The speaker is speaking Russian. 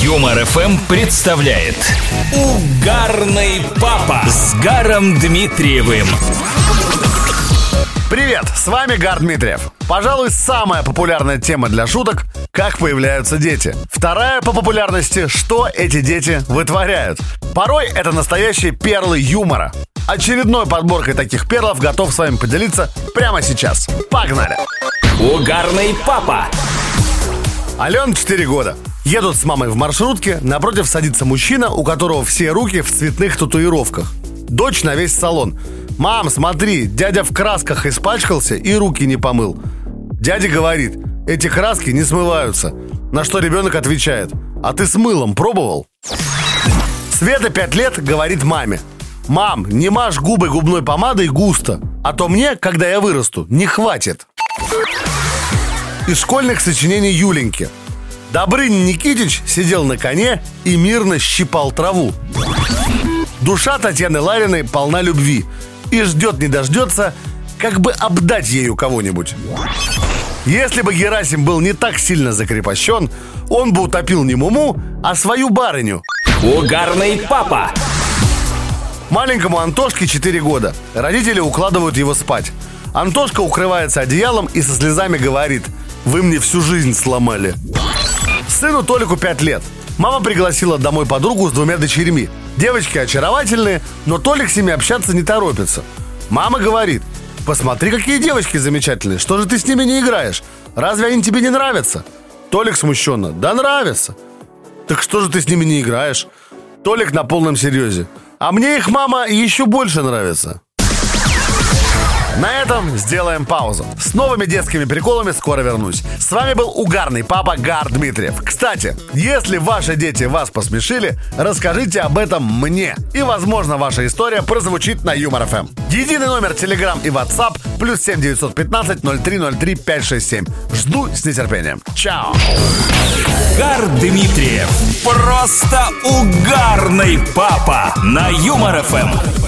Юмор ФМ представляет Угарный папа с Гаром Дмитриевым. Привет, с вами Гар Дмитриев. Пожалуй, самая популярная тема для шуток – как появляются дети. Вторая по популярности – что эти дети вытворяют. Порой это настоящие перлы юмора. Очередной подборкой таких перлов готов с вами поделиться прямо сейчас. Погнали! Угарный папа. Ален 4 года. Едут с мамой в маршрутке, напротив садится мужчина, у которого все руки в цветных татуировках. Дочь на весь салон. «Мам, смотри, дядя в красках испачкался и руки не помыл». Дядя говорит, эти краски не смываются. На что ребенок отвечает, а ты с мылом пробовал? Света 5 лет говорит маме, «Мам, не мажь губы губной помадой густо, а то мне, когда я вырасту, не хватит». Из школьных сочинений Юленьки. Добрынин Никитич сидел на коне и мирно щипал траву. Душа Татьяны Лариной полна любви и ждет не дождется, как бы обдать ею кого-нибудь. Если бы Герасим был не так сильно закрепощен, он бы утопил не Муму, а свою барыню. Угарный папа. Маленькому Антошке 4 года. Родители укладывают его спать. Антошка укрывается одеялом и со слезами говорит «Вы мне всю жизнь сломали». Сыну Толику 5 лет. Мама пригласила домой подругу с двумя дочерьми. Девочки очаровательные, но Толик с ними общаться не торопится. Мама говорит «Посмотри, какие девочки замечательные, что же ты с ними не играешь? Разве они тебе не нравятся?» Толик смущенно «Да нравятся». «Так что же ты с ними не играешь?» Толик на полном серьезе «А мне их мама еще больше нравится». На этом сделаем паузу. С новыми детскими приколами скоро вернусь. С вами был угарный папа Гар Дмитриев. Кстати, если ваши дети вас посмешили, расскажите об этом мне. И, возможно, ваша история прозвучит на Юмор ФМ. Единый номер Telegram и WhatsApp плюс 7 915 0303 567. Жду с нетерпением. Чао. Гар Дмитриев. Просто угарный папа на Юмор ФМ.